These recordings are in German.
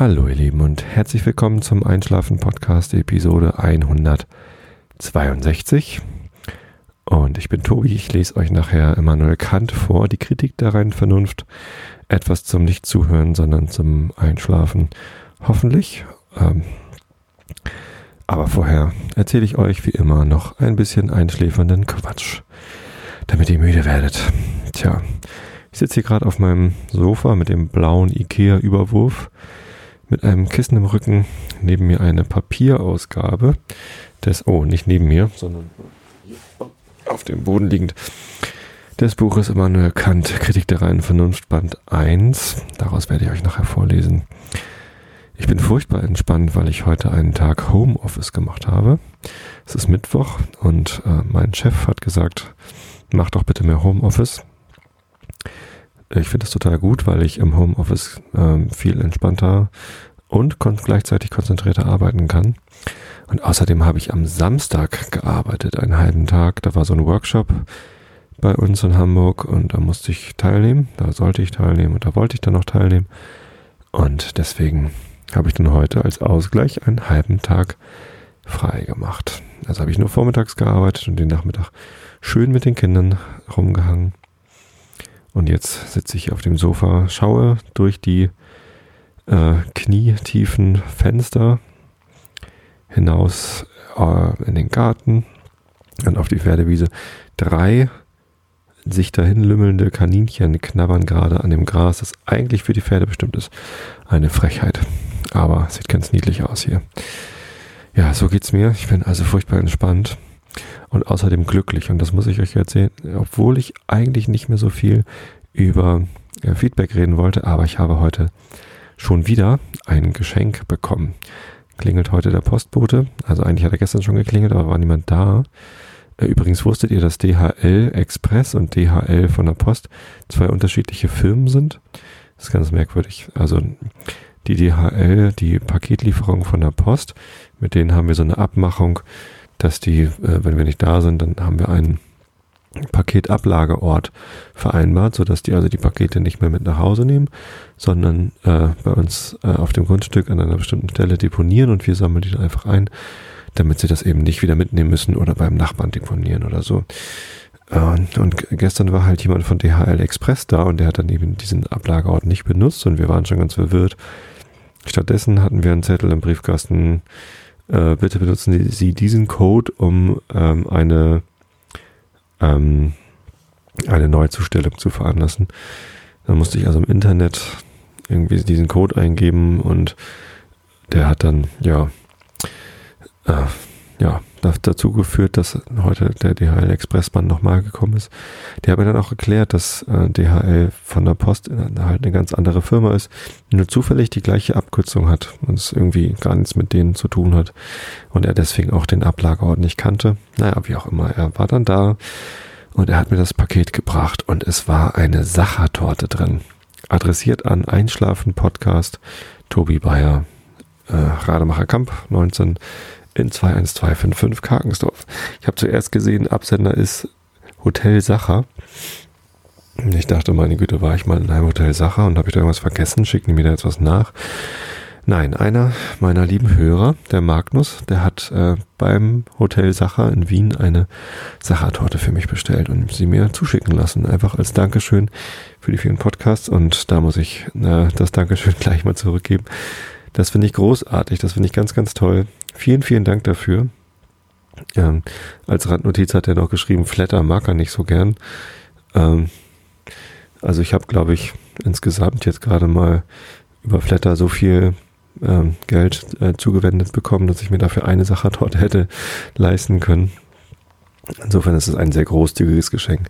Hallo ihr Lieben und herzlich willkommen zum Einschlafen Podcast Episode 162. Und ich bin Tobi, ich lese euch nachher Immanuel Kant vor, die Kritik der reinen Vernunft. Etwas zum Nicht-Zuhören, sondern zum Einschlafen. Hoffentlich. Ähm, aber vorher erzähle ich euch wie immer noch ein bisschen einschläfernden Quatsch, damit ihr müde werdet. Tja, ich sitze hier gerade auf meinem Sofa mit dem blauen IKEA-Überwurf mit einem Kissen im Rücken, neben mir eine Papierausgabe des, oh, nicht neben mir, sondern auf dem Boden liegend, des Buches Immanuel Kant, Kritik der reinen Vernunft, Band 1. Daraus werde ich euch nachher vorlesen. Ich bin furchtbar entspannt, weil ich heute einen Tag Homeoffice gemacht habe. Es ist Mittwoch und äh, mein Chef hat gesagt, mach doch bitte mehr Homeoffice. Ich finde das total gut, weil ich im Homeoffice ähm, viel entspannter und gleichzeitig konzentrierter arbeiten kann. Und außerdem habe ich am Samstag gearbeitet, einen halben Tag. Da war so ein Workshop bei uns in Hamburg und da musste ich teilnehmen. Da sollte ich teilnehmen und da wollte ich dann noch teilnehmen. Und deswegen habe ich dann heute als Ausgleich einen halben Tag frei gemacht. Also habe ich nur vormittags gearbeitet und den Nachmittag schön mit den Kindern rumgehangen. Und jetzt sitze ich auf dem Sofa, schaue durch die äh, knietiefen Fenster hinaus äh, in den Garten und auf die Pferdewiese. Drei sich dahin lümmelnde Kaninchen knabbern gerade an dem Gras, das eigentlich für die Pferde bestimmt ist. Eine Frechheit. Aber sieht ganz niedlich aus hier. Ja, so geht's mir. Ich bin also furchtbar entspannt und außerdem glücklich. Und das muss ich euch erzählen, obwohl ich eigentlich nicht mehr so viel über äh, Feedback reden wollte, aber ich habe heute schon wieder ein Geschenk bekommen. Klingelt heute der Postbote. Also eigentlich hat er gestern schon geklingelt, aber war niemand da. Äh, übrigens wusstet ihr, dass DHL Express und DHL von der Post zwei unterschiedliche Firmen sind? Das ist ganz merkwürdig. Also die DHL, die Paketlieferung von der Post, mit denen haben wir so eine Abmachung, dass die, äh, wenn wir nicht da sind, dann haben wir einen Paketablageort vereinbart, sodass die also die Pakete nicht mehr mit nach Hause nehmen, sondern äh, bei uns äh, auf dem Grundstück an einer bestimmten Stelle deponieren und wir sammeln die dann einfach ein, damit sie das eben nicht wieder mitnehmen müssen oder beim Nachbarn deponieren oder so. Und, und gestern war halt jemand von DHL Express da und der hat dann eben diesen Ablageort nicht benutzt und wir waren schon ganz verwirrt. Stattdessen hatten wir einen Zettel im Briefkasten, äh, bitte benutzen Sie diesen Code, um ähm, eine ähm, eine Neuzustellung zu veranlassen. Dann musste ich also im Internet irgendwie diesen Code eingeben und der hat dann, ja, äh, ja, dazu geführt, dass heute der DHL Expressband nochmal gekommen ist. Der hat mir dann auch erklärt, dass äh, DHL von der Post halt eine ganz andere Firma ist, nur zufällig die gleiche Abkürzung hat und es irgendwie gar nichts mit denen zu tun hat und er deswegen auch den Ablageort nicht kannte. Naja, wie auch immer, er war dann da und er hat mir das Paket gebracht und es war eine Sachertorte drin. Adressiert an Einschlafen Podcast Tobi Bayer, äh, Rademacher Kamp 19 in 21255 Karkensdorf. Ich habe zuerst gesehen, Absender ist Hotel Sacher. Ich dachte, meine Güte, war ich mal in einem Hotel Sacher und habe ich da irgendwas vergessen? Schicken die mir da jetzt was nach? Nein, einer meiner lieben Hörer, der Magnus, der hat äh, beim Hotel Sacher in Wien eine Sachertorte für mich bestellt und sie mir zuschicken lassen. Einfach als Dankeschön für die vielen Podcasts und da muss ich äh, das Dankeschön gleich mal zurückgeben. Das finde ich großartig, das finde ich ganz, ganz toll. Vielen, vielen Dank dafür. Ähm, als Randnotiz hat er noch geschrieben, Flatter mag er nicht so gern. Ähm, also ich habe, glaube ich, insgesamt jetzt gerade mal über Flatter so viel ähm, Geld äh, zugewendet bekommen, dass ich mir dafür eine Sachertorte hätte leisten können. Insofern ist es ein sehr großzügiges Geschenk.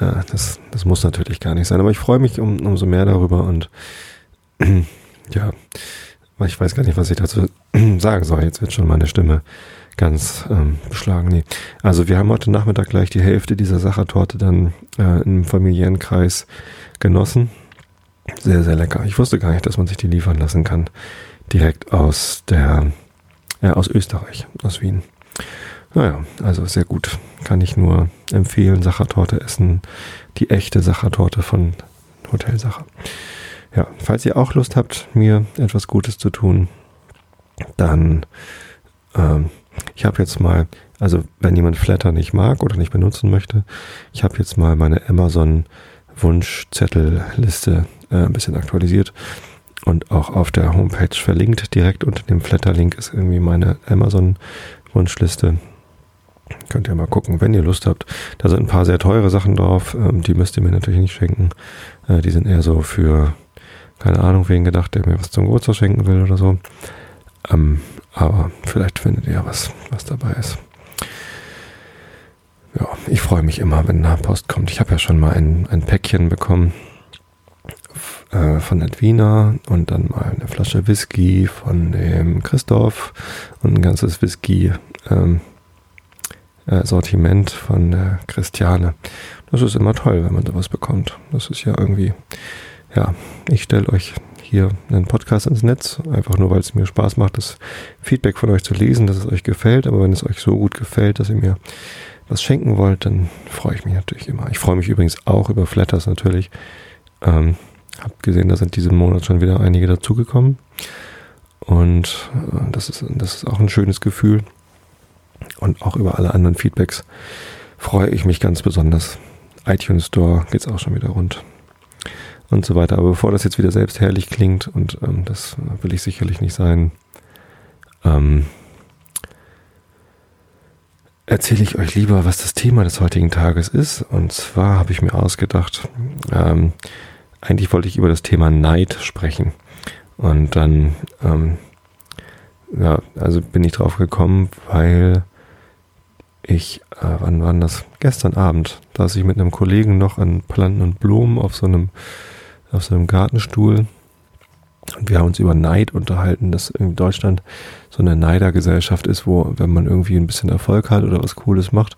Äh, das, das muss natürlich gar nicht sein, aber ich freue mich um, umso mehr darüber und ja, ich weiß gar nicht, was ich dazu sagen soll. Jetzt wird schon meine Stimme ganz ähm, beschlagen. Nee. Also wir haben heute Nachmittag gleich die Hälfte dieser Sachertorte dann äh, im familiären Kreis genossen. Sehr, sehr lecker. Ich wusste gar nicht, dass man sich die liefern lassen kann. Direkt aus der, äh, aus Österreich, aus Wien. Naja, also sehr gut. Kann ich nur empfehlen. Sachertorte essen. Die echte Sachertorte von Hotel Sacher. Ja, falls ihr auch Lust habt, mir etwas Gutes zu tun, dann ähm, ich habe jetzt mal, also wenn jemand Flatter nicht mag oder nicht benutzen möchte, ich habe jetzt mal meine Amazon Wunschzettelliste äh, ein bisschen aktualisiert und auch auf der Homepage verlinkt. Direkt unter dem Flatter-Link ist irgendwie meine Amazon-Wunschliste. Könnt ihr mal gucken, wenn ihr Lust habt. Da sind ein paar sehr teure Sachen drauf. Ähm, die müsst ihr mir natürlich nicht schenken. Äh, die sind eher so für, keine Ahnung, wen gedacht, der mir was zum Geburtstag schenken will oder so. Ähm, aber vielleicht findet ihr was, was dabei ist. Ja, ich freue mich immer, wenn da Post kommt. Ich habe ja schon mal ein, ein Päckchen bekommen äh, von Edwina und dann mal eine Flasche Whisky von dem Christoph und ein ganzes Whisky ähm, äh, Sortiment von der Christiane. Das ist immer toll, wenn man sowas bekommt. Das ist ja irgendwie, ja, ich stelle euch hier einen Podcast ins Netz, einfach nur weil es mir Spaß macht, das Feedback von euch zu lesen, dass es euch gefällt. Aber wenn es euch so gut gefällt, dass ihr mir was schenken wollt, dann freue ich mich natürlich immer. Ich freue mich übrigens auch über Flatters natürlich. Ähm, hab gesehen, da sind diesen Monat schon wieder einige dazugekommen. Und äh, das, ist, das ist auch ein schönes Gefühl. Und auch über alle anderen Feedbacks freue ich mich ganz besonders. iTunes Store geht es auch schon wieder rund und so weiter. Aber bevor das jetzt wieder selbstherrlich klingt, und ähm, das will ich sicherlich nicht sein, ähm, erzähle ich euch lieber, was das Thema des heutigen Tages ist. Und zwar habe ich mir ausgedacht, ähm, eigentlich wollte ich über das Thema Neid sprechen. Und dann, ähm, ja, also bin ich drauf gekommen, weil ich, äh, wann war das? Gestern Abend, da ich mit einem Kollegen noch an Planten und Blumen auf so einem auf so einem Gartenstuhl. Und wir haben uns über Neid unterhalten, dass in Deutschland so eine Neidergesellschaft ist, wo, wenn man irgendwie ein bisschen Erfolg hat oder was Cooles macht,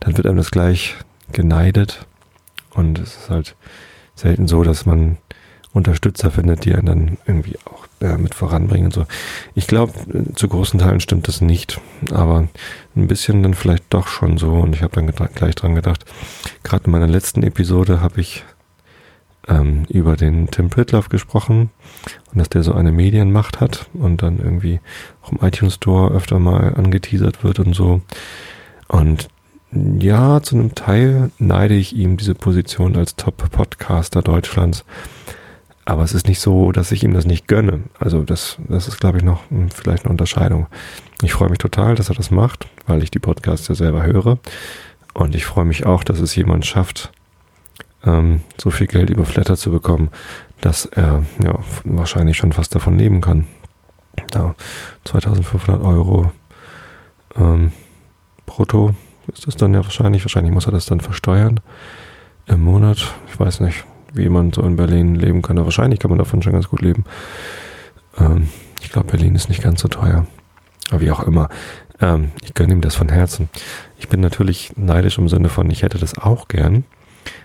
dann wird einem das gleich geneidet. Und es ist halt selten so, dass man Unterstützer findet, die einen dann irgendwie auch äh, mit voranbringen und so. Ich glaube, zu großen Teilen stimmt das nicht, aber ein bisschen dann vielleicht doch schon so. Und ich habe dann gleich dran gedacht, gerade in meiner letzten Episode habe ich ähm, über den Tim Pritloff gesprochen und dass der so eine Medienmacht hat und dann irgendwie auch im iTunes Store öfter mal angeteasert wird und so. Und ja, zu einem Teil neide ich ihm diese Position als Top-Podcaster Deutschlands. Aber es ist nicht so, dass ich ihm das nicht gönne. Also das, das ist, glaube ich, noch hm, vielleicht eine Unterscheidung. Ich freue mich total, dass er das macht, weil ich die Podcasts ja selber höre. Und ich freue mich auch, dass es jemand schafft, ähm, so viel Geld über Flatter zu bekommen, dass er ja wahrscheinlich schon fast davon leben kann. Da 2500 Euro ähm, brutto ist das dann ja wahrscheinlich. Wahrscheinlich muss er das dann versteuern im Monat. Ich weiß nicht, wie man so in Berlin leben kann. Aber wahrscheinlich kann man davon schon ganz gut leben. Ähm, ich glaube, Berlin ist nicht ganz so teuer. Aber wie auch immer. Ähm, ich gönne ihm das von Herzen. Ich bin natürlich neidisch im Sinne von, ich hätte das auch gern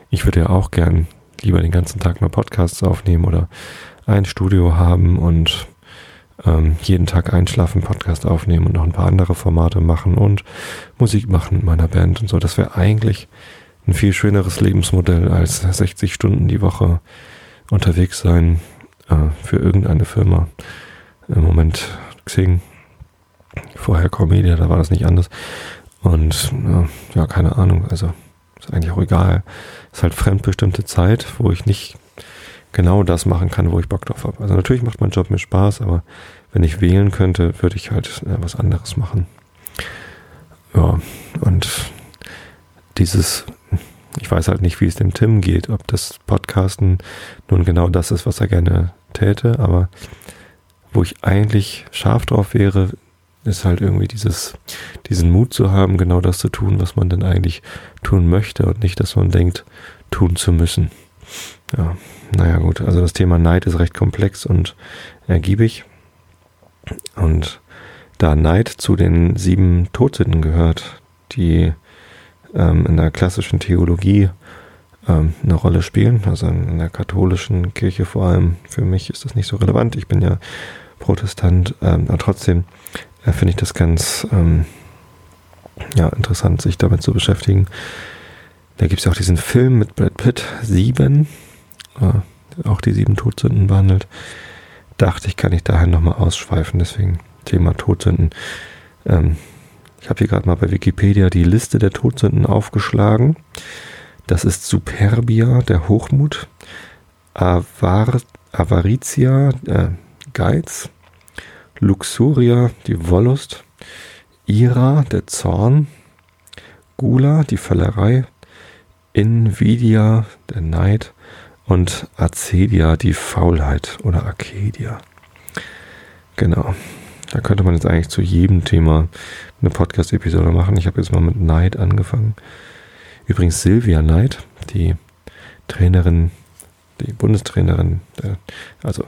ich würde ja auch gern lieber den ganzen Tag nur Podcasts aufnehmen oder ein Studio haben und ähm, jeden Tag einschlafen, Podcast aufnehmen und noch ein paar andere Formate machen und Musik machen mit meiner Band und so. Das wäre eigentlich ein viel schöneres Lebensmodell als 60 Stunden die Woche unterwegs sein äh, für irgendeine Firma. Im Moment Xing, vorher Comedia, da war das nicht anders. Und äh, ja, keine Ahnung, also ist eigentlich auch egal. Ist halt fremdbestimmte Zeit, wo ich nicht genau das machen kann, wo ich Bock drauf habe. Also natürlich macht mein Job mir Spaß, aber wenn ich wählen könnte, würde ich halt ja, was anderes machen. Ja, und dieses, ich weiß halt nicht, wie es dem Tim geht, ob das Podcasten nun genau das ist, was er gerne täte, aber wo ich eigentlich scharf drauf wäre, ist halt irgendwie dieses, diesen Mut zu haben, genau das zu tun, was man denn eigentlich tun möchte und nicht, dass man denkt, tun zu müssen. Ja, naja gut, also das Thema Neid ist recht komplex und ergiebig. Und da Neid zu den sieben Todsünden gehört, die ähm, in der klassischen Theologie ähm, eine Rolle spielen, also in der katholischen Kirche vor allem, für mich ist das nicht so relevant, ich bin ja Protestant, ähm, aber trotzdem äh, finde ich das ganz ähm, ja, interessant, sich damit zu beschäftigen. Da gibt es ja auch diesen Film mit Brad Pitt, Sieben. Äh, auch die sieben Todsünden behandelt. Dachte ich, kann ich daher nochmal ausschweifen, deswegen Thema Todsünden. Ähm, ich habe hier gerade mal bei Wikipedia die Liste der Todsünden aufgeschlagen. Das ist Superbia, der Hochmut, Avar, Avaritia, äh, Geiz, Luxuria, die Wollust, Ira, der Zorn, Gula, die Völlerei, Invidia, der Neid und Acedia, die Faulheit oder Arcadia. Genau. Da könnte man jetzt eigentlich zu jedem Thema eine Podcast-Episode machen. Ich habe jetzt mal mit Neid angefangen. Übrigens Silvia Neid, die Trainerin, die Bundestrainerin, also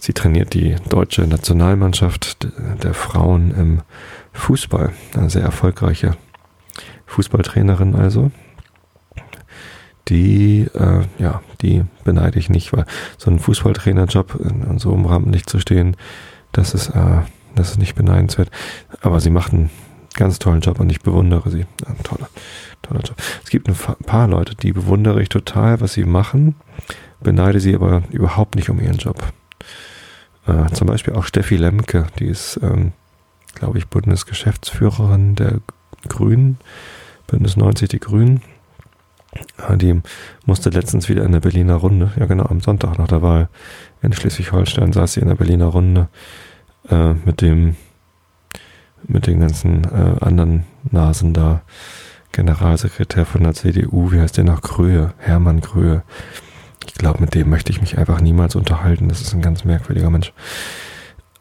sie trainiert die deutsche Nationalmannschaft der Frauen im Fußball. Eine sehr erfolgreiche Fußballtrainerin also. Die, äh, ja, die beneide ich nicht, weil so ein Fußballtrainerjob in, so einem Rahmen nicht zu stehen, das ist, äh, das ist nicht beneidenswert. Aber sie macht einen ganz tollen Job und ich bewundere sie. Ja, toller, toller Job. Es gibt ein paar Leute, die bewundere ich total, was sie machen, beneide sie aber überhaupt nicht um ihren Job. Äh, zum Beispiel auch Steffi Lemke, die ist, ähm, glaube ich, Bundesgeschäftsführerin der Grünen, Bündnis 90 die Grünen. Äh, die musste letztens wieder in der Berliner Runde, ja genau, am Sonntag nach der Wahl in Schleswig-Holstein saß sie in der Berliner Runde äh, mit dem mit den ganzen äh, anderen Nasen da. Generalsekretär von der CDU, wie heißt der noch? Gröhe, Hermann Gröhe. Ich glaube, mit dem möchte ich mich einfach niemals unterhalten. Das ist ein ganz merkwürdiger Mensch.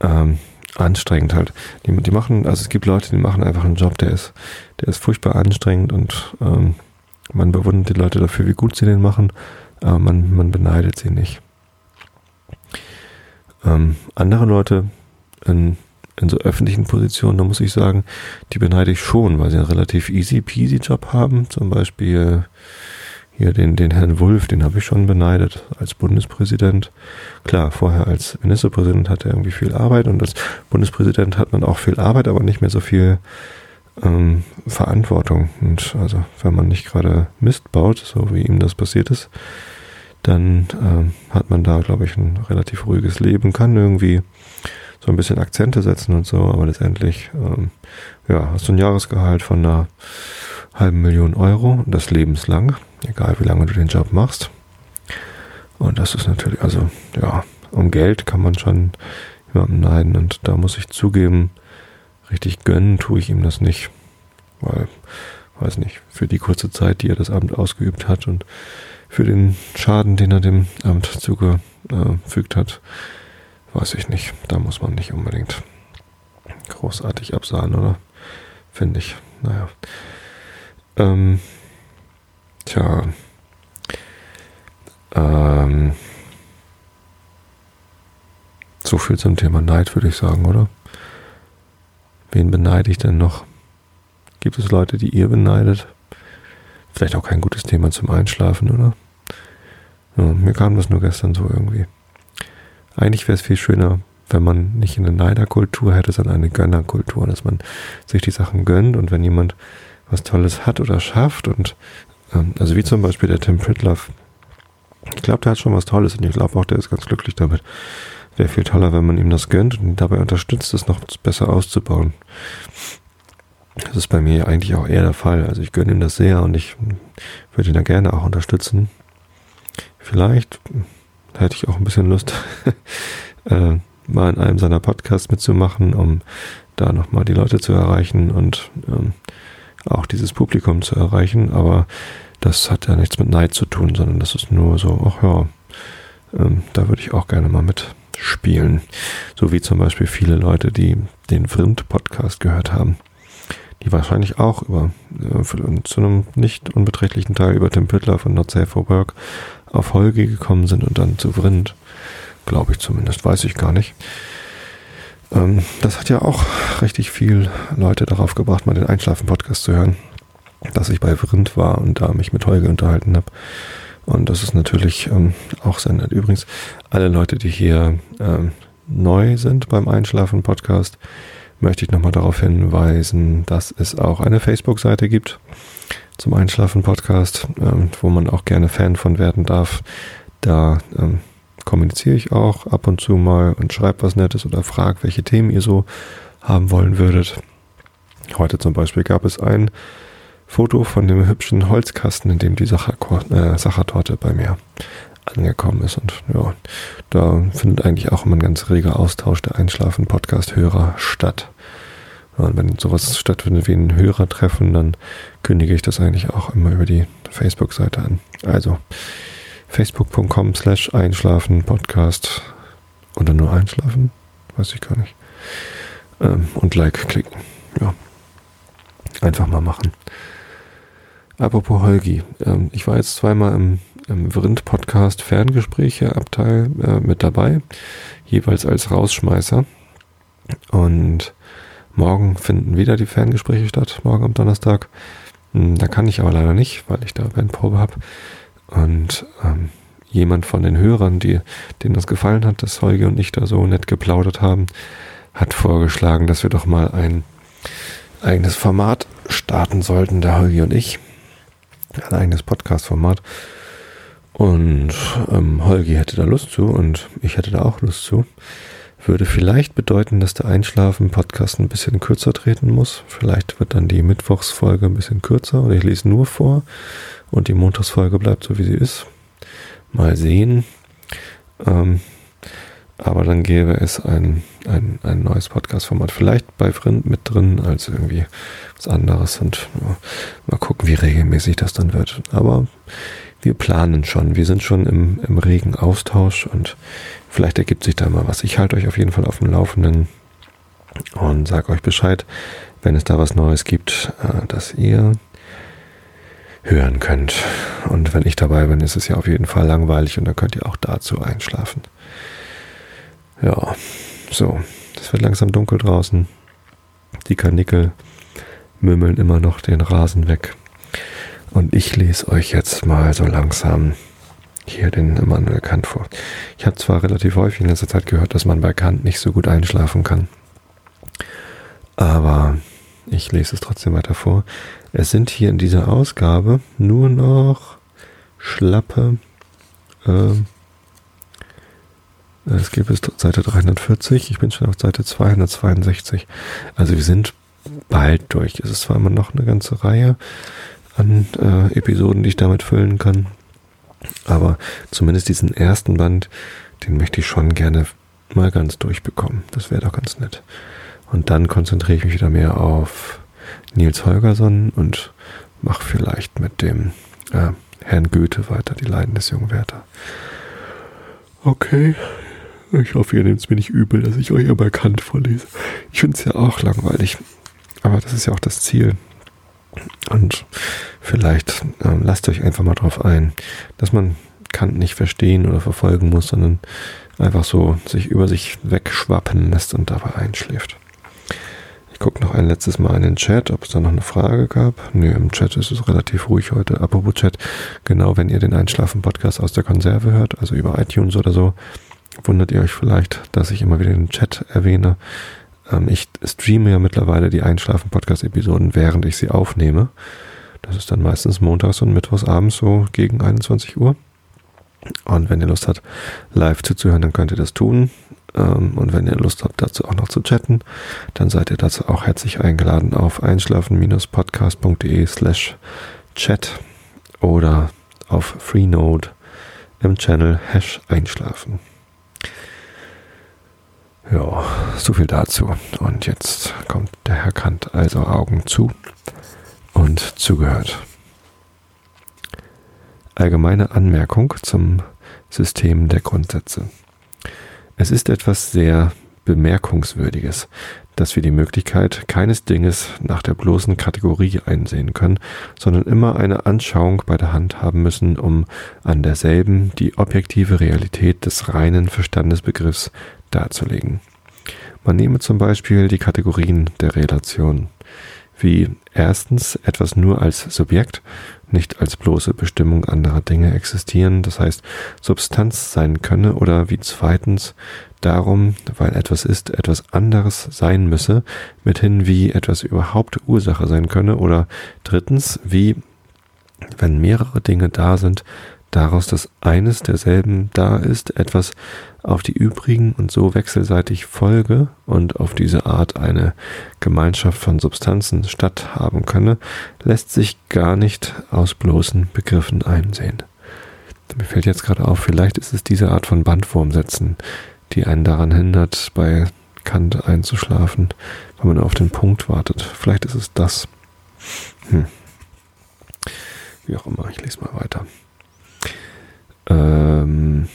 Ähm, anstrengend halt. Die, die, machen, also es gibt Leute, die machen einfach einen Job, der ist, der ist furchtbar anstrengend und ähm, man bewundert die Leute dafür, wie gut sie den machen, aber man, man beneidet sie nicht. Ähm, andere Leute in, in so öffentlichen Positionen, da muss ich sagen, die beneide ich schon, weil sie einen relativ easy peasy Job haben. Zum Beispiel hier den, den Herrn Wulff, den habe ich schon beneidet als Bundespräsident. Klar, vorher als Ministerpräsident hat er irgendwie viel Arbeit und als Bundespräsident hat man auch viel Arbeit, aber nicht mehr so viel ähm, Verantwortung. Und also wenn man nicht gerade Mist baut, so wie ihm das passiert ist, dann ähm, hat man da, glaube ich, ein relativ ruhiges Leben, kann irgendwie so ein bisschen Akzente setzen und so, aber letztendlich, ähm, ja, hast du ein Jahresgehalt von einer halben Million Euro und das lebenslang, egal wie lange du den Job machst. Und das ist natürlich, also, ja, um Geld kann man schon jemandem neiden und da muss ich zugeben, richtig gönnen tue ich ihm das nicht, weil, weiß nicht, für die kurze Zeit, die er das Amt ausgeübt hat und für den Schaden, den er dem Amt zugefügt hat, weiß ich nicht. Da muss man nicht unbedingt großartig absahen, oder? Finde ich. Naja. Ähm, tja. Ähm, so viel zum Thema Neid, würde ich sagen, oder? Wen beneide ich denn noch? Gibt es Leute, die ihr beneidet? Vielleicht auch kein gutes Thema zum Einschlafen, oder? Ja, mir kam das nur gestern so irgendwie. Eigentlich wäre es viel schöner, wenn man nicht eine Neiderkultur hätte, sondern eine Gönnerkultur, dass man sich die Sachen gönnt und wenn jemand was Tolles hat oder schafft und ähm, also wie zum Beispiel der Tim Pritloff, ich glaube, der hat schon was Tolles und ich glaube auch, der ist ganz glücklich damit. Wäre viel toller, wenn man ihm das gönnt und ihn dabei unterstützt, es noch besser auszubauen. Das ist bei mir eigentlich auch eher der Fall. Also ich gönne ihm das sehr und ich würde ihn da gerne auch unterstützen. Vielleicht hätte ich auch ein bisschen Lust, äh, mal in einem seiner Podcasts mitzumachen, um da nochmal die Leute zu erreichen und ähm, auch dieses Publikum zu erreichen. Aber das hat ja nichts mit Neid zu tun, sondern das ist nur so, ach ja, ähm, da würde ich auch gerne mal mitspielen. So wie zum Beispiel viele Leute, die den Vrind-Podcast gehört haben die wahrscheinlich auch über äh, zu einem nicht unbeträchtlichen Teil über Tim Pittler von Not Safe for Work auf Holgi gekommen sind und dann zu Vrind. Glaube ich zumindest, weiß ich gar nicht. Ähm, das hat ja auch richtig viel Leute darauf gebracht, mal den Einschlafen-Podcast zu hören, dass ich bei Vrind war und da mich mit Holgi unterhalten habe. Und das ist natürlich ähm, auch nett. Übrigens, alle Leute, die hier ähm, neu sind beim Einschlafen-Podcast, möchte ich nochmal darauf hinweisen, dass es auch eine Facebook-Seite gibt zum Einschlafen-Podcast, ähm, wo man auch gerne Fan von werden darf. Da ähm, kommuniziere ich auch ab und zu mal und schreibe was Nettes oder frage, welche Themen ihr so haben wollen würdet. Heute zum Beispiel gab es ein Foto von dem hübschen Holzkasten, in dem die äh, Sachertorte bei mir angekommen ist. Und ja, da findet eigentlich auch immer ein ganz reger Austausch der Einschlafen-Podcast-Hörer statt. Und wenn sowas stattfindet wie ein Hörertreffen, dann kündige ich das eigentlich auch immer über die Facebook-Seite an. Also facebook.com slash einschlafen Podcast oder nur einschlafen, weiß ich gar nicht. Ähm, und Like klicken. Ja. Einfach mal machen. Apropos Holgi, ähm, ich war jetzt zweimal im, im Vrind-Podcast Ferngespräche-Abteil äh, mit dabei, jeweils als Rausschmeißer. Und morgen finden wieder die Ferngespräche statt, morgen am Donnerstag. Hm, da kann ich aber leider nicht, weil ich da Bandprobe habe. Und ähm, jemand von den Hörern, die, denen das gefallen hat, dass Holgi und ich da so nett geplaudert haben, hat vorgeschlagen, dass wir doch mal ein eigenes Format starten sollten, der Holgi und ich. Ein eigenes Podcast-Format. Und ähm, Holgi hätte da Lust zu und ich hätte da auch Lust zu. Würde vielleicht bedeuten, dass der Einschlafen-Podcast ein bisschen kürzer treten muss. Vielleicht wird dann die Mittwochsfolge ein bisschen kürzer und ich lese nur vor und die Montagsfolge bleibt so, wie sie ist. Mal sehen. Ähm, aber dann gäbe es ein, ein, ein neues Podcast-Format. Vielleicht bei Vrind mit drin als irgendwie was anderes. Und ja, mal gucken, wie regelmäßig das dann wird. Aber wir planen schon. Wir sind schon im, im regen Austausch und vielleicht ergibt sich da mal was. Ich halte euch auf jeden Fall auf dem Laufenden und sage euch Bescheid, wenn es da was Neues gibt, äh, dass ihr hören könnt. Und wenn ich dabei bin, ist es ja auf jeden Fall langweilig und dann könnt ihr auch dazu einschlafen. Ja, so, es wird langsam dunkel draußen. Die Karnickel mümmeln immer noch den Rasen weg. Und ich lese euch jetzt mal so langsam hier den Immanuel Kant vor. Ich habe zwar relativ häufig in letzter Zeit gehört, dass man bei Kant nicht so gut einschlafen kann. Aber ich lese es trotzdem weiter vor. Es sind hier in dieser Ausgabe nur noch schlappe äh, es geht bis Seite 340. Ich bin schon auf Seite 262. Also wir sind bald durch. Es ist zwar immer noch eine ganze Reihe an äh, Episoden, die ich damit füllen kann. Aber zumindest diesen ersten Band, den möchte ich schon gerne mal ganz durchbekommen. Das wäre doch ganz nett. Und dann konzentriere ich mich wieder mehr auf Nils Holgersson und mache vielleicht mit dem äh, Herrn Goethe weiter, die Leiden des jungen Werther. Okay, ich hoffe, ihr nehmt es mir nicht übel, dass ich euch immer Kant vorlese. Ich finde es ja auch langweilig. Aber das ist ja auch das Ziel. Und vielleicht ähm, lasst euch einfach mal drauf ein, dass man Kant nicht verstehen oder verfolgen muss, sondern einfach so sich über sich wegschwappen lässt und dabei einschläft. Ich gucke noch ein letztes Mal in den Chat, ob es da noch eine Frage gab. Nö, im Chat ist es relativ ruhig heute. Apropos Chat, genau wenn ihr den Einschlafen-Podcast aus der Konserve hört, also über iTunes oder so, wundert ihr euch vielleicht, dass ich immer wieder den Chat erwähne. Ähm, ich streame ja mittlerweile die Einschlafen-Podcast-Episoden, während ich sie aufnehme. Das ist dann meistens montags und mittwochs abends so gegen 21 Uhr. Und wenn ihr Lust habt, live zuzuhören, dann könnt ihr das tun. Ähm, und wenn ihr Lust habt, dazu auch noch zu chatten, dann seid ihr dazu auch herzlich eingeladen auf einschlafen-podcast.de slash chat oder auf Freenode im Channel Hash Einschlafen. Ja, so viel dazu. Und jetzt kommt der Herr Kant, also Augen zu und zugehört. Allgemeine Anmerkung zum System der Grundsätze. Es ist etwas sehr Bemerkungswürdiges, dass wir die Möglichkeit keines Dinges nach der bloßen Kategorie einsehen können, sondern immer eine Anschauung bei der Hand haben müssen, um an derselben die objektive Realität des reinen Verstandesbegriffs darzulegen. Man nehme zum Beispiel die Kategorien der Relation, wie erstens etwas nur als Subjekt, nicht als bloße Bestimmung anderer Dinge existieren, das heißt Substanz sein könne, oder wie zweitens darum, weil etwas ist, etwas anderes sein müsse, mithin wie etwas überhaupt Ursache sein könne, oder drittens wie, wenn mehrere Dinge da sind, daraus, dass eines derselben da ist, etwas auf die übrigen und so wechselseitig Folge und auf diese Art eine Gemeinschaft von Substanzen statthaben könne, lässt sich gar nicht aus bloßen Begriffen einsehen. Mir fällt jetzt gerade auf, vielleicht ist es diese Art von Bandwurmsätzen, die einen daran hindert, bei Kant einzuschlafen, wenn man auf den Punkt wartet. Vielleicht ist es das. Hm. Wie auch immer, ich lese mal weiter. Ähm,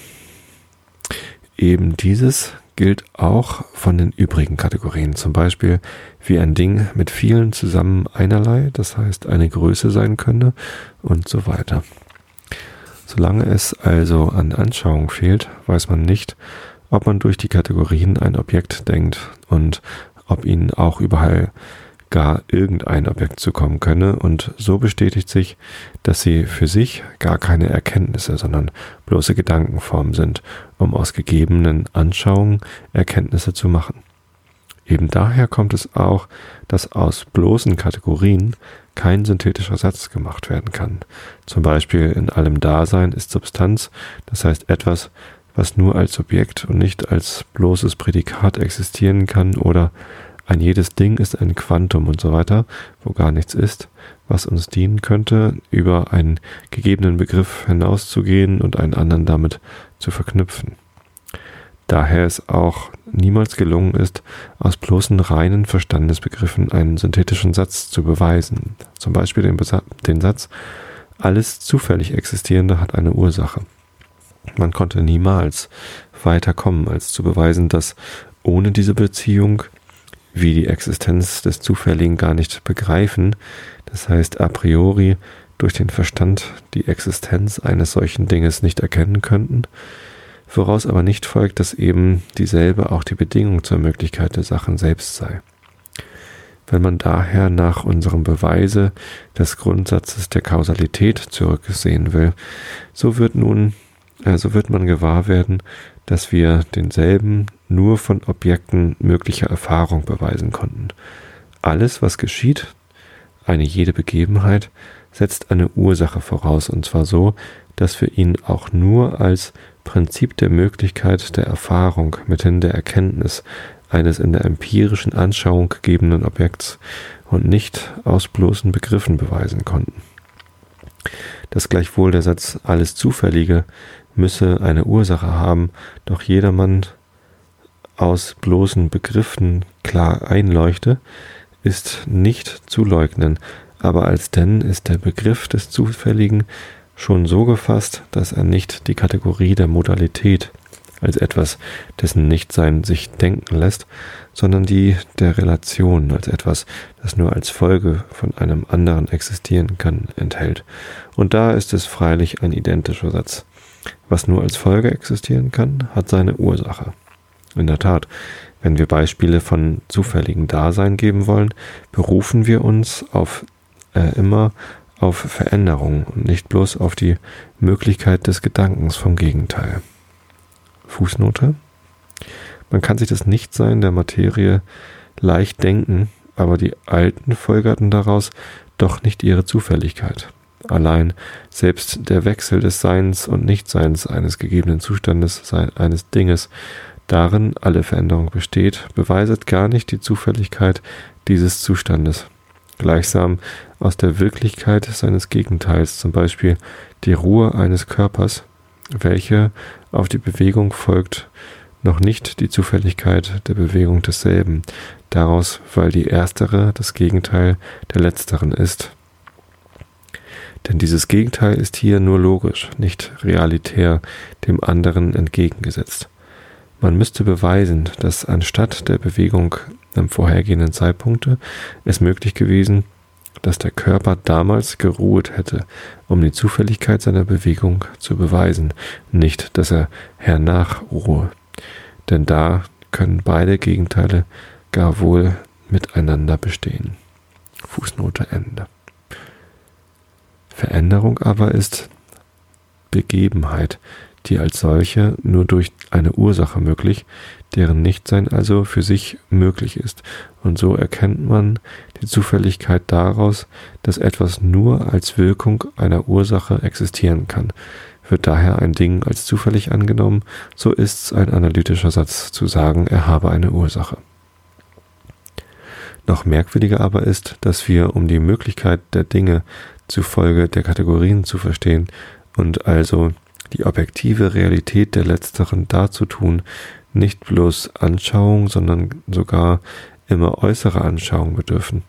eben dieses gilt auch von den übrigen Kategorien, zum Beispiel wie ein Ding mit vielen zusammen einerlei, das heißt eine Größe sein könne und so weiter. Solange es also an Anschauung fehlt, weiß man nicht, ob man durch die Kategorien ein Objekt denkt und ob ihnen auch überall gar irgendein Objekt zukommen könne, und so bestätigt sich, dass sie für sich gar keine Erkenntnisse, sondern bloße Gedankenformen sind, um aus gegebenen Anschauungen Erkenntnisse zu machen. Eben daher kommt es auch, dass aus bloßen Kategorien kein synthetischer Satz gemacht werden kann. Zum Beispiel in allem Dasein ist Substanz, das heißt etwas, was nur als Objekt und nicht als bloßes Prädikat existieren kann oder ein jedes Ding ist ein Quantum und so weiter, wo gar nichts ist, was uns dienen könnte, über einen gegebenen Begriff hinauszugehen und einen anderen damit zu verknüpfen. Daher es auch niemals gelungen ist, aus bloßen reinen Verstandesbegriffen einen synthetischen Satz zu beweisen. Zum Beispiel den, den Satz, alles zufällig Existierende hat eine Ursache. Man konnte niemals weiter kommen, als zu beweisen, dass ohne diese Beziehung wie die Existenz des Zufälligen gar nicht begreifen, das heißt a priori durch den Verstand die Existenz eines solchen Dinges nicht erkennen könnten, woraus aber nicht folgt, dass eben dieselbe auch die Bedingung zur Möglichkeit der Sachen selbst sei. Wenn man daher nach unserem Beweise des Grundsatzes der Kausalität zurücksehen will, so wird nun, äh, so wird man gewahr werden, dass wir denselben nur von Objekten möglicher Erfahrung beweisen konnten. Alles, was geschieht, eine jede Begebenheit, setzt eine Ursache voraus, und zwar so, dass wir ihn auch nur als Prinzip der Möglichkeit der Erfahrung mithin der Erkenntnis eines in der empirischen Anschauung gegebenen Objekts und nicht aus bloßen Begriffen beweisen konnten. Dass gleichwohl der Satz alles Zufällige müsse eine Ursache haben, doch jedermann aus bloßen Begriffen klar einleuchte, ist nicht zu leugnen, aber als denn ist der Begriff des Zufälligen schon so gefasst, dass er nicht die Kategorie der Modalität als etwas, dessen Nichtsein sich denken lässt, sondern die der Relation als etwas, das nur als Folge von einem anderen existieren kann, enthält. Und da ist es freilich ein identischer Satz. Was nur als Folge existieren kann, hat seine Ursache. In der Tat, wenn wir Beispiele von zufälligen Dasein geben wollen, berufen wir uns auf äh, immer auf Veränderung und nicht bloß auf die Möglichkeit des Gedankens vom Gegenteil. Fußnote. Man kann sich das Nichtsein der Materie leicht denken, aber die Alten folgerten daraus doch nicht ihre Zufälligkeit. Allein selbst der Wechsel des Seins und Nichtseins eines gegebenen Zustandes eines Dinges, darin alle Veränderung besteht, beweiset gar nicht die Zufälligkeit dieses Zustandes. Gleichsam aus der Wirklichkeit seines Gegenteils, zum Beispiel die Ruhe eines Körpers, welche auf die Bewegung folgt, noch nicht die Zufälligkeit der Bewegung desselben, daraus, weil die erstere das Gegenteil der letzteren ist, denn dieses Gegenteil ist hier nur logisch, nicht realitär dem anderen entgegengesetzt. Man müsste beweisen, dass anstatt der Bewegung am vorhergehenden Zeitpunkte es möglich gewesen, dass der Körper damals geruht hätte, um die Zufälligkeit seiner Bewegung zu beweisen, nicht, dass er hernach ruhe. Denn da können beide Gegenteile gar wohl miteinander bestehen. Fußnote Ende. Veränderung aber ist Begebenheit, die als solche nur durch eine Ursache möglich, deren Nichtsein also für sich möglich ist. Und so erkennt man die Zufälligkeit daraus, dass etwas nur als Wirkung einer Ursache existieren kann, Wird daher ein Ding als zufällig angenommen, so ist's ein analytischer Satz zu sagen, er habe eine Ursache. Noch merkwürdiger aber ist, dass wir, um die Möglichkeit der Dinge zufolge der Kategorien zu verstehen und also die objektive Realität der letzteren darzutun, nicht bloß Anschauung, sondern sogar immer äußere Anschauung bedürfen.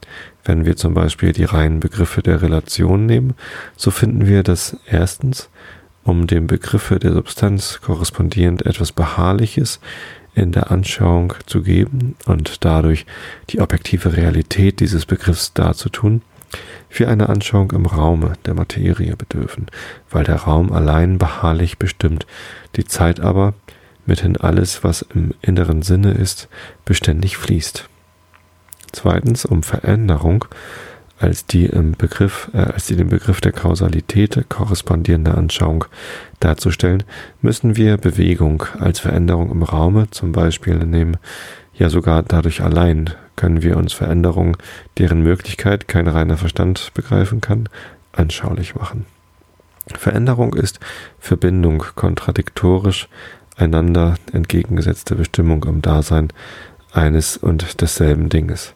Wenn wir zum Beispiel die reinen Begriffe der Relation nehmen, so finden wir, dass erstens, um dem Begriffe der Substanz korrespondierend etwas Beharrliches in der Anschauung zu geben und dadurch die objektive Realität dieses Begriffs darzutun, wir einer Anschauung im Raume der Materie bedürfen, weil der Raum allein beharrlich bestimmt, die Zeit aber, mithin alles, was im inneren Sinne ist, beständig fließt. Zweitens um Veränderung als die im Begriff, äh, als die dem Begriff der Kausalität korrespondierende Anschauung darzustellen, müssen wir Bewegung als Veränderung im Raume zum Beispiel nehmen. Ja, sogar dadurch allein können wir uns Veränderungen, deren Möglichkeit kein reiner Verstand begreifen kann, anschaulich machen. Veränderung ist Verbindung kontradiktorisch einander entgegengesetzte Bestimmung im Dasein eines und desselben Dinges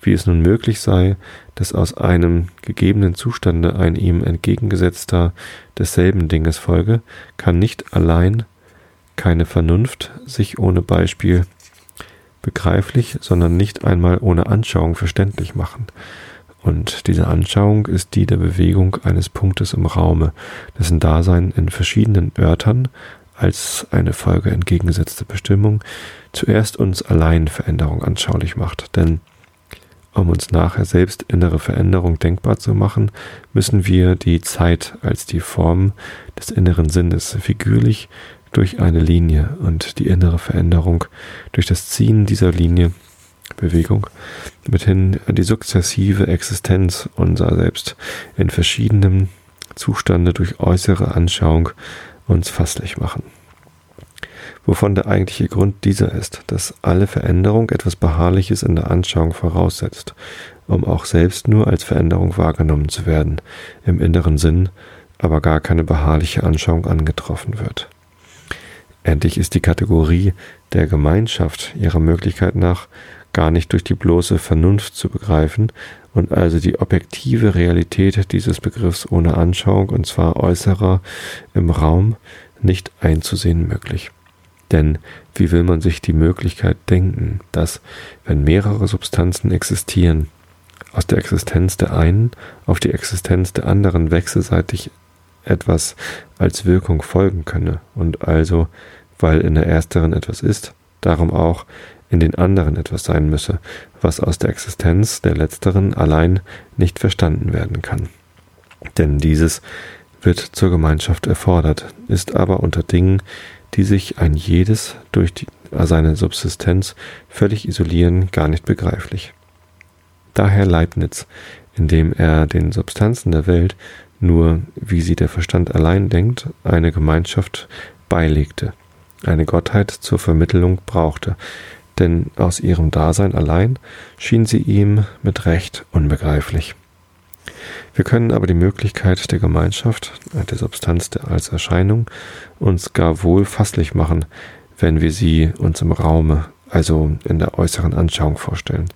wie es nun möglich sei, dass aus einem gegebenen Zustande ein ihm entgegengesetzter desselben Dinges folge, kann nicht allein keine Vernunft sich ohne Beispiel begreiflich, sondern nicht einmal ohne Anschauung verständlich machen. Und diese Anschauung ist die der Bewegung eines Punktes im Raume, dessen Dasein in verschiedenen Örtern als eine Folge entgegengesetzter Bestimmung zuerst uns allein Veränderung anschaulich macht. Denn um uns nachher selbst innere Veränderung denkbar zu machen, müssen wir die Zeit als die Form des inneren Sinnes figürlich durch eine Linie und die innere Veränderung durch das Ziehen dieser Linie Bewegung mithin die sukzessive Existenz unserer selbst in verschiedenem Zustande durch äußere Anschauung uns fasslich machen wovon der eigentliche Grund dieser ist, dass alle Veränderung etwas Beharrliches in der Anschauung voraussetzt, um auch selbst nur als Veränderung wahrgenommen zu werden, im inneren Sinn aber gar keine beharrliche Anschauung angetroffen wird. Endlich ist die Kategorie der Gemeinschaft ihrer Möglichkeit nach gar nicht durch die bloße Vernunft zu begreifen und also die objektive Realität dieses Begriffs ohne Anschauung und zwar äußerer im Raum nicht einzusehen möglich. Denn wie will man sich die Möglichkeit denken, dass, wenn mehrere Substanzen existieren, aus der Existenz der einen auf die Existenz der anderen wechselseitig etwas als Wirkung folgen könne und also, weil in der ersteren etwas ist, darum auch in den anderen etwas sein müsse, was aus der Existenz der letzteren allein nicht verstanden werden kann. Denn dieses wird zur Gemeinschaft erfordert, ist aber unter Dingen, die sich ein jedes durch die, seine Subsistenz völlig isolieren, gar nicht begreiflich. Daher Leibniz, indem er den Substanzen der Welt nur, wie sie der Verstand allein denkt, eine Gemeinschaft beilegte, eine Gottheit zur Vermittlung brauchte, denn aus ihrem Dasein allein schien sie ihm mit Recht unbegreiflich. Wir können aber die Möglichkeit der Gemeinschaft, der Substanz als Erscheinung, uns gar wohl fasslich machen, wenn wir sie uns im Raume, also in der äußeren Anschauung vorstellen.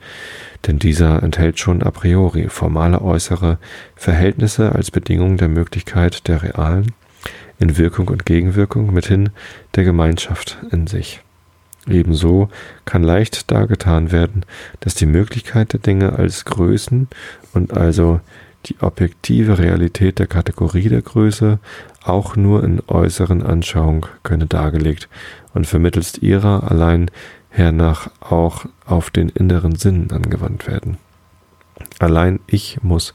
Denn dieser enthält schon a priori formale äußere Verhältnisse als Bedingung der Möglichkeit der realen, in Wirkung und Gegenwirkung mithin der Gemeinschaft in sich. Ebenso kann leicht dargetan werden, dass die Möglichkeit der Dinge als Größen und also die objektive Realität der Kategorie der Größe auch nur in äußeren Anschauung könne dargelegt und vermittelst ihrer allein hernach auch auf den inneren Sinn angewandt werden. Allein ich muss,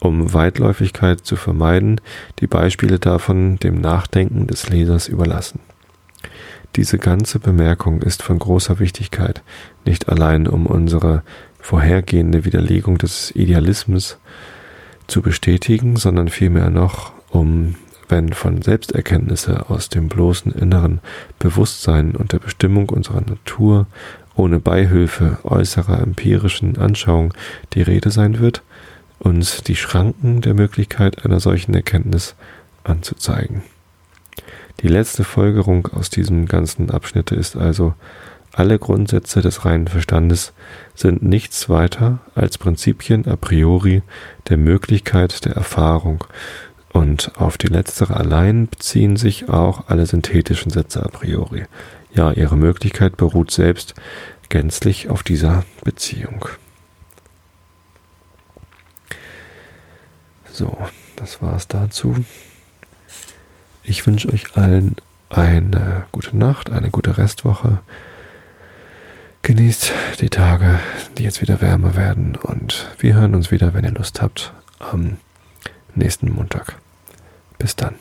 um Weitläufigkeit zu vermeiden, die Beispiele davon dem Nachdenken des Lesers überlassen. Diese ganze Bemerkung ist von großer Wichtigkeit, nicht allein um unsere vorhergehende Widerlegung des Idealismus zu bestätigen, sondern vielmehr noch, um, wenn von Selbsterkenntnisse aus dem bloßen inneren Bewusstsein und der Bestimmung unserer Natur ohne Beihilfe äußerer empirischen Anschauung die Rede sein wird, uns die Schranken der Möglichkeit einer solchen Erkenntnis anzuzeigen. Die letzte Folgerung aus diesem ganzen Abschnitt ist also, alle Grundsätze des reinen Verstandes sind nichts weiter als Prinzipien a priori der Möglichkeit der Erfahrung, und auf die letztere allein beziehen sich auch alle synthetischen Sätze a priori. Ja, ihre Möglichkeit beruht selbst gänzlich auf dieser Beziehung. So, das war's dazu. Ich wünsche euch allen eine gute Nacht, eine gute Restwoche. Genießt die Tage, die jetzt wieder wärmer werden und wir hören uns wieder, wenn ihr Lust habt, am nächsten Montag. Bis dann.